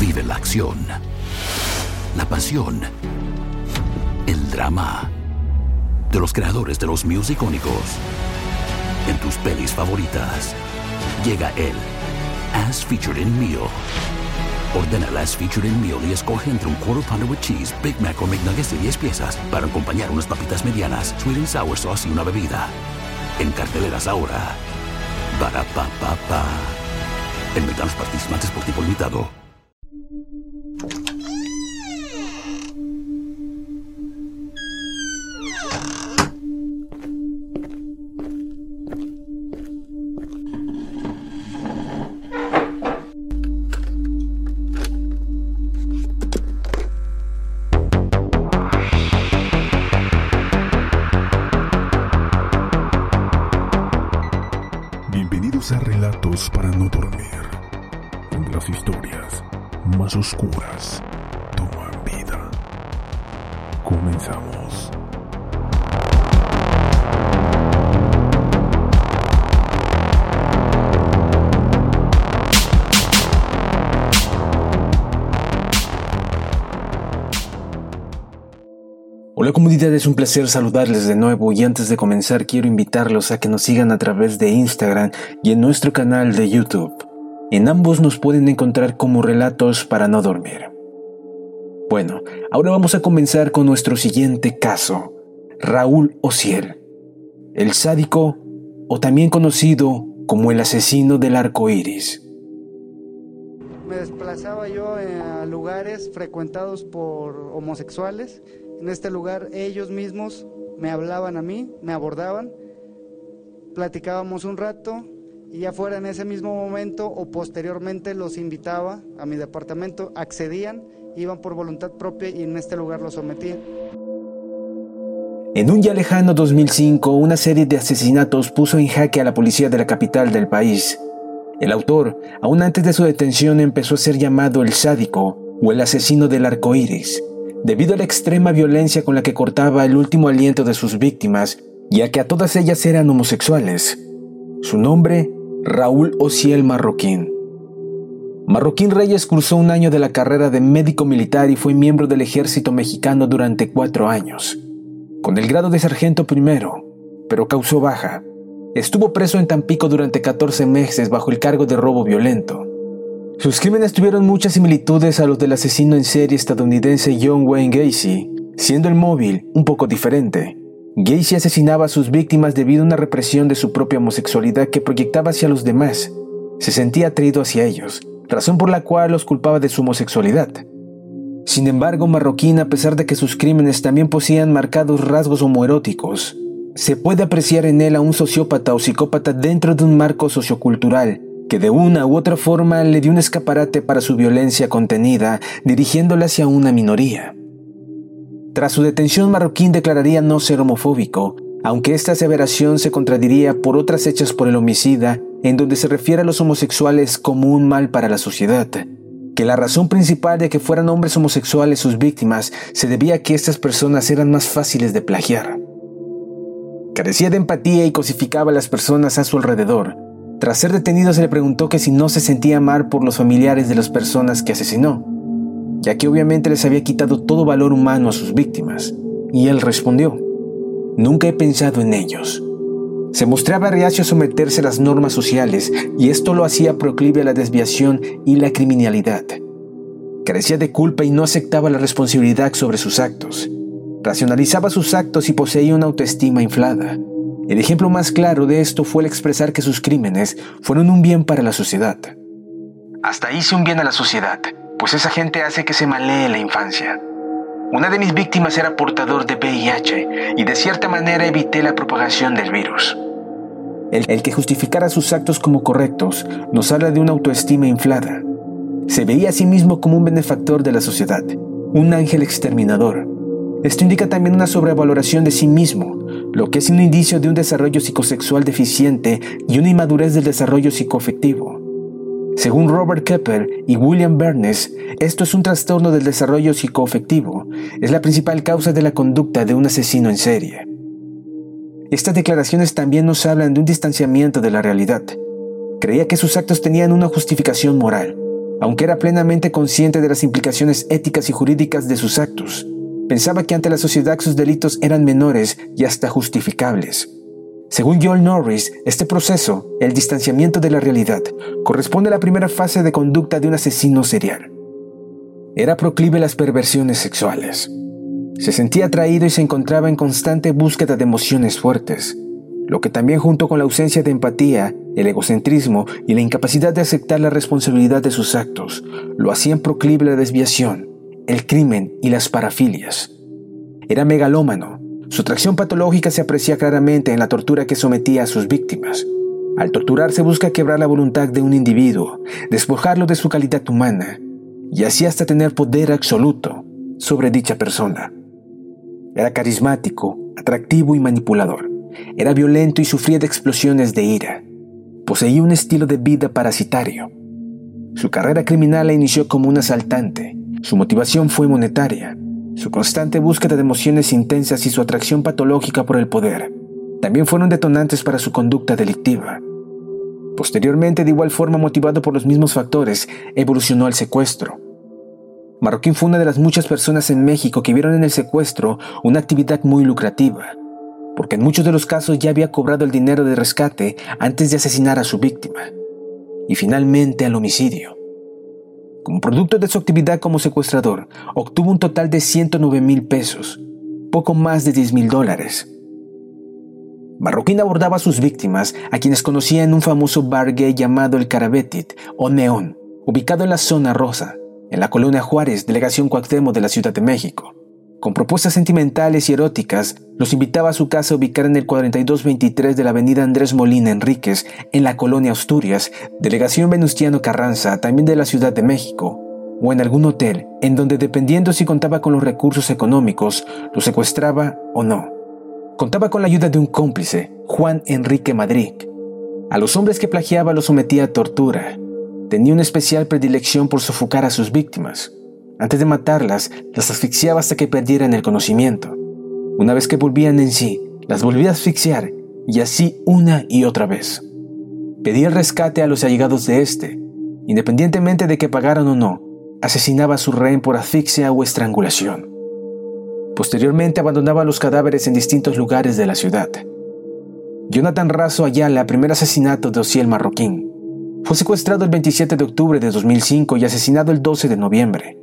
Vive la acción, la pasión, el drama de los creadores de los musicónicos. En tus pelis favoritas llega él, As Featured in Meal. Ordena el As Featured in Meal y escoge entre un Quarter Pounder with Cheese, Big Mac o McNuggets de 10 piezas para acompañar unas papitas medianas, Sweet and Sour Sauce y una bebida. En carteleras ahora. Para pa pa pa. En McDonald's participantes por tipo limitado. Relatos para no dormir, las historias más oscuras toman vida. Comenzamos. Hola comunidad, es un placer saludarles de nuevo y antes de comenzar quiero invitarlos a que nos sigan a través de Instagram y en nuestro canal de YouTube. En ambos nos pueden encontrar como relatos para no dormir. Bueno, ahora vamos a comenzar con nuestro siguiente caso, Raúl Ociel, el sádico o también conocido como el asesino del arco iris. Me desplazaba yo eh, a lugares frecuentados por homosexuales. En este lugar ellos mismos me hablaban a mí, me abordaban, platicábamos un rato y ya fuera en ese mismo momento o posteriormente los invitaba a mi departamento, accedían, iban por voluntad propia y en este lugar los sometía. En un ya lejano 2005, una serie de asesinatos puso en jaque a la policía de la capital del país. El autor, aún antes de su detención, empezó a ser llamado el sádico o el asesino del arco iris, debido a la extrema violencia con la que cortaba el último aliento de sus víctimas, ya que a todas ellas eran homosexuales. Su nombre, Raúl Ociel Marroquín. Marroquín Reyes cursó un año de la carrera de médico militar y fue miembro del ejército mexicano durante cuatro años, con el grado de sargento primero, pero causó baja. Estuvo preso en Tampico durante 14 meses bajo el cargo de robo violento. Sus crímenes tuvieron muchas similitudes a los del asesino en serie estadounidense John Wayne Gacy, siendo el móvil un poco diferente. Gacy asesinaba a sus víctimas debido a una represión de su propia homosexualidad que proyectaba hacia los demás. Se sentía atraído hacia ellos, razón por la cual los culpaba de su homosexualidad. Sin embargo, Marroquín, a pesar de que sus crímenes también poseían marcados rasgos homoeróticos, se puede apreciar en él a un sociópata o psicópata dentro de un marco sociocultural que de una u otra forma le dio un escaparate para su violencia contenida, dirigiéndola hacia una minoría. Tras su detención, Marroquín declararía no ser homofóbico, aunque esta aseveración se contradiría por otras hechas por el homicida, en donde se refiere a los homosexuales como un mal para la sociedad, que la razón principal de que fueran hombres homosexuales sus víctimas se debía a que estas personas eran más fáciles de plagiar. Carecía de empatía y cosificaba a las personas a su alrededor. Tras ser detenido se le preguntó que si no se sentía mal por los familiares de las personas que asesinó, ya que obviamente les había quitado todo valor humano a sus víctimas. Y él respondió, Nunca he pensado en ellos. Se mostraba reacio a someterse a las normas sociales y esto lo hacía proclive a la desviación y la criminalidad. Carecía de culpa y no aceptaba la responsabilidad sobre sus actos. Racionalizaba sus actos y poseía una autoestima inflada. El ejemplo más claro de esto fue el expresar que sus crímenes fueron un bien para la sociedad. Hasta hice un bien a la sociedad, pues esa gente hace que se malee la infancia. Una de mis víctimas era portador de VIH y de cierta manera evité la propagación del virus. El, el, que justificara sus actos como correctos nos habla de una autoestima inflada. Se veía a sí mismo como un benefactor de la sociedad, un ángel exterminador. Esto indica también una sobrevaloración de sí mismo, lo que es un indicio de un desarrollo psicosexual deficiente y una inmadurez del desarrollo psicoafectivo. Según Robert Kepper y William Bernes, esto es un trastorno del desarrollo psicoafectivo. Es la principal causa de la conducta de un asesino en serie. Estas declaraciones también nos hablan de un distanciamiento de la realidad. Creía que sus actos tenían una justificación moral. Aunque era plenamente consciente de las implicaciones éticas y jurídicas de sus actos, pensaba que ante la sociedad sus delitos eran menores y hasta justificables. Según Joel Norris, este proceso, el distanciamiento de la realidad, corresponde a la primera fase de conducta de un asesino serial. Era proclive a las perversiones sexuales. Se sentía atraído y se encontraba en constante búsqueda de emociones fuertes, lo que también junto con la ausencia de empatía, el egocentrismo y la incapacidad de aceptar la responsabilidad de sus actos, lo hacían proclive a la desviación, el crimen y las parafilias. Era megalómano. Su atracción patológica se aprecia claramente en la tortura que sometía a sus víctimas. Al torturar se busca quebrar la voluntad de un individuo, despojarlo de su calidad humana, y así hasta tener poder absoluto sobre dicha persona. Era carismático, atractivo y manipulador. Era violento y sufría de explosiones de ira. Poseía un estilo de vida parasitario. Su carrera criminal la inició como un asaltante. Su motivación fue monetaria. Su constante búsqueda de emociones intensas y su atracción patológica por el poder también fueron detonantes para su conducta delictiva. Posteriormente, de igual forma motivado por los mismos factores, evolucionó al secuestro. Marroquín fue una de las muchas personas en México que vieron en el secuestro una actividad muy lucrativa porque en muchos de los casos ya había cobrado el dinero de rescate antes de asesinar a su víctima, y finalmente al homicidio. Como producto de su actividad como secuestrador, obtuvo un total de 109 mil pesos, poco más de 10 mil dólares. Marroquín abordaba a sus víctimas, a quienes conocía en un famoso bar gay llamado El Carabetit o Neón, ubicado en la zona rosa, en la colonia Juárez, delegación Cuauhtémoc de la Ciudad de México. Con propuestas sentimentales y eróticas, los invitaba a su casa ubicada en el 4223 de la avenida Andrés Molina Enríquez, en la colonia Asturias, delegación Venustiano Carranza, también de la Ciudad de México, o en algún hotel, en donde dependiendo si contaba con los recursos económicos, lo secuestraba o no. Contaba con la ayuda de un cómplice, Juan Enrique Madrid. A los hombres que plagiaba los sometía a tortura. Tenía una especial predilección por sofocar a sus víctimas. Antes de matarlas, las asfixiaba hasta que perdieran el conocimiento. Una vez que volvían en sí, las volvía a asfixiar y así una y otra vez. Pedía el rescate a los allegados de este. Independientemente de que pagaran o no, asesinaba a su rehén por asfixia o estrangulación. Posteriormente abandonaba los cadáveres en distintos lugares de la ciudad. Jonathan Razo Ayala, primer asesinato de Ociel Marroquín. Fue secuestrado el 27 de octubre de 2005 y asesinado el 12 de noviembre.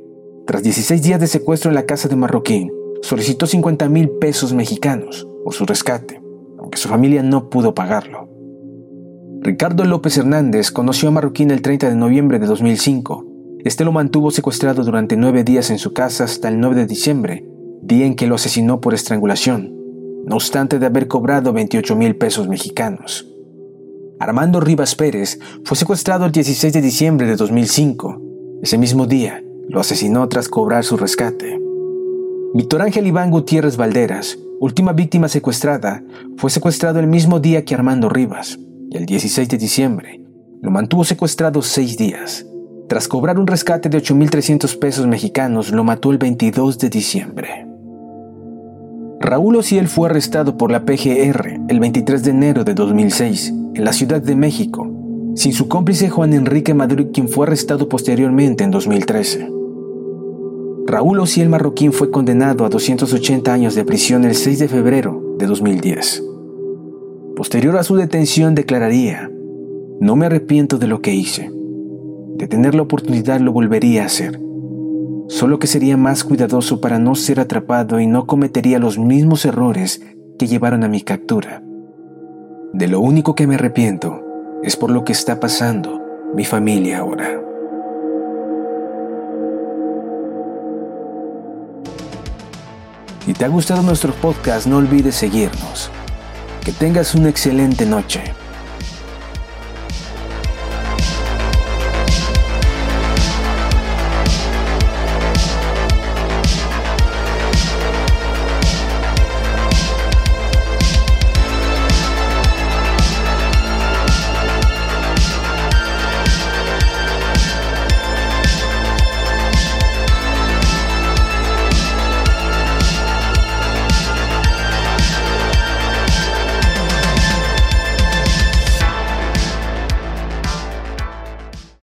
Tras 16 días de secuestro en la casa de Marroquín, solicitó 50 mil pesos mexicanos por su rescate, aunque su familia no pudo pagarlo. Ricardo López Hernández conoció a Marroquín el 30 de noviembre de 2005. Este lo mantuvo secuestrado durante nueve días en su casa hasta el 9 de diciembre, día en que lo asesinó por estrangulación, no obstante de haber cobrado 28 mil pesos mexicanos. Armando Rivas Pérez fue secuestrado el 16 de diciembre de 2005. Ese mismo día, lo asesinó tras cobrar su rescate. Víctor Ángel Iván Gutiérrez Valderas, última víctima secuestrada, fue secuestrado el mismo día que Armando Rivas, el 16 de diciembre lo mantuvo secuestrado seis días. Tras cobrar un rescate de 8.300 pesos mexicanos, lo mató el 22 de diciembre. Raúl Ociel fue arrestado por la PGR el 23 de enero de 2006 en la Ciudad de México, sin su cómplice Juan Enrique Madrid, quien fue arrestado posteriormente en 2013. Raúl Ociel Marroquín fue condenado a 280 años de prisión el 6 de febrero de 2010. Posterior a su detención declararía, no me arrepiento de lo que hice. De tener la oportunidad lo volvería a hacer. Solo que sería más cuidadoso para no ser atrapado y no cometería los mismos errores que llevaron a mi captura. De lo único que me arrepiento es por lo que está pasando mi familia ahora. Si te ha gustado nuestro podcast, no olvides seguirnos. Que tengas una excelente noche.